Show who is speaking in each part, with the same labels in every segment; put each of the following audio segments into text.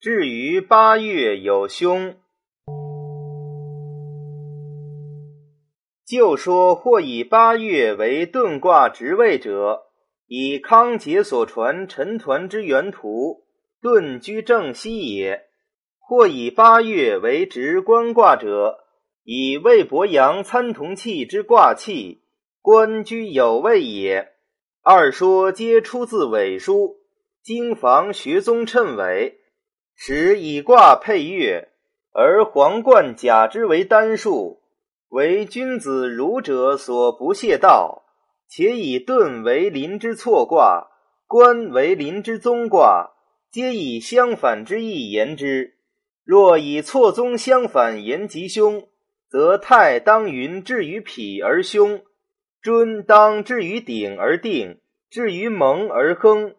Speaker 1: 至于八月有凶。就说或以八月为遁卦职位者，以康节所传陈抟之原图，遁居正西也；或以八月为直官卦者，以魏伯阳参同气之卦气，官居有位也。二说皆出自伪书，经房学宗谶伪，使以卦配月，而皇冠甲之为单数。为君子儒者所不屑道，且以遁为临之错卦，官为临之宗卦，皆以相反之意言之。若以错综相反言吉凶，则太当云至于否而凶，尊当至于鼎而定，至于蒙而亨。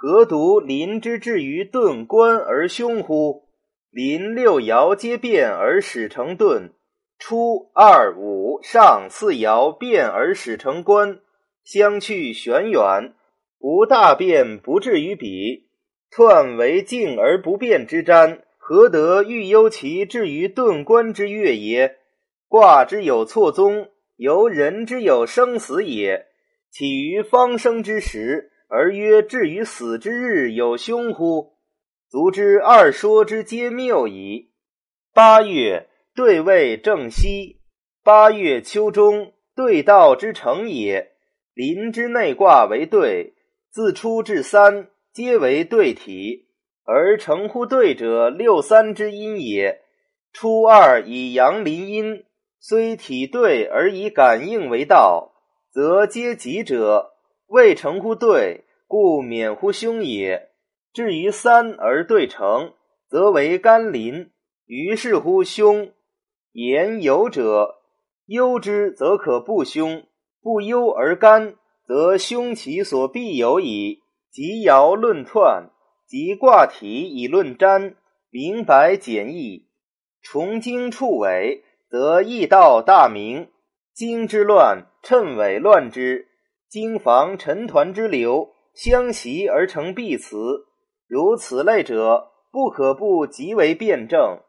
Speaker 1: 何独临之至于遁官而凶乎？临六爻皆变而始成遁。初二五上四爻变而始成官，相去玄远，无大变不至于彼。彖为静而不变之占，何得欲忧其至于遁官之月也？卦之有错综，由人之有生死也。起于方生之时，而曰至于死之日有凶乎？足知二说之皆谬矣。八月。对位正西，八月秋中，对道之成也。临之内卦为对，自初至三，皆为对体，而成乎对者，六三之阴也。初二以阳临阴，虽体对而以感应为道，则皆吉者。未成乎对，故免乎凶也。至于三而对成，则为甘临，于是乎凶。言有者，忧之则可不凶；不忧而干，则凶其所必有矣。即爻论彖，即卦体以论占，明白简易。从经处伪，则易道大明。经之乱，趁伪乱之。经防沉团之流，相袭而成必辞。如此类者，不可不极为辩证。